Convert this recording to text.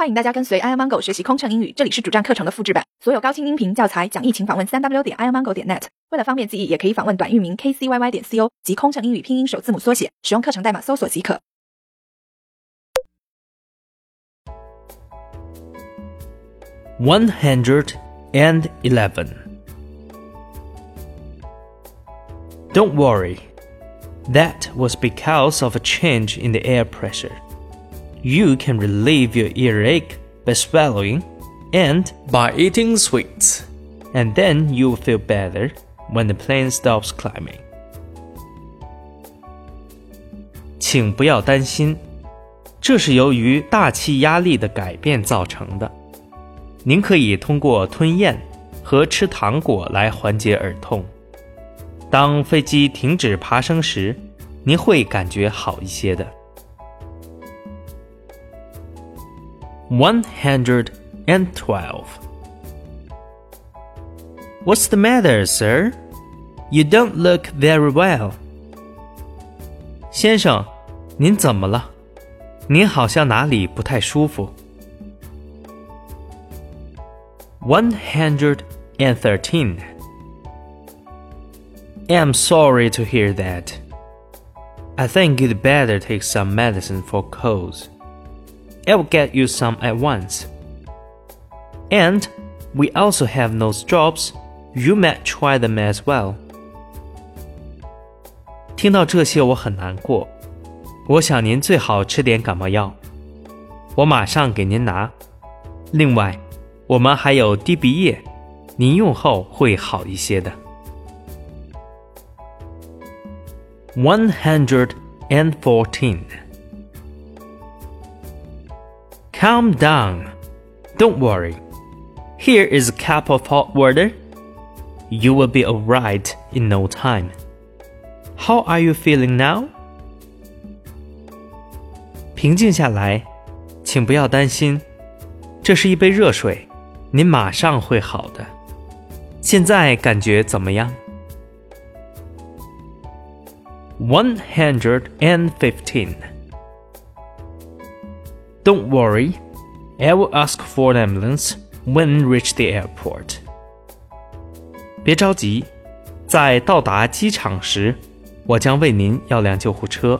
欢迎大家跟随 iomongo 学习空乘英语，这里是主站课程的复制版，所有高清音频教材讲义，请访问三 w 点 iomongo 点 net。为了方便记忆，也可以访问短域名 kcyy 点 co 及空乘英语拼音首字母缩写，使用课程代码搜索即可。One hundred and eleven. Don't worry. That was because of a change in the air pressure. You can relieve your earache by swallowing and by eating sweets. and then you will feel better when the plane stops climbing. 请不要担心，这是由于大气压力的改变造成的。您可以通过吞咽和吃糖果来缓解耳痛。当飞机停止爬升时，您会感觉好一些的。One hundred and twelve. What's the matter, sir? You don't look very well. 先生，您怎么了？您好像哪里不太舒服。One hundred and thirteen. I'm sorry to hear that. I think you'd better take some medicine for colds. I will get you some at once. And we also have nose drops. You might try them as well. 听到这些，我很难过。我想您最好吃点感冒药。我马上给您拿。另外，我们还有滴鼻液，您用后会好一些的。One hundred and fourteen. Calm down. Don't worry. Here is a cup of hot water. You will be alright in no time. How are you feeling now? 平静下来，请不要担心。这是一杯热水，您马上会好的。现在感觉怎么样？One hundred and fifteen. Don't worry, I will ask for an ambulance when reach the airport. 别着急，在到达机场时，我将为您要辆救护车。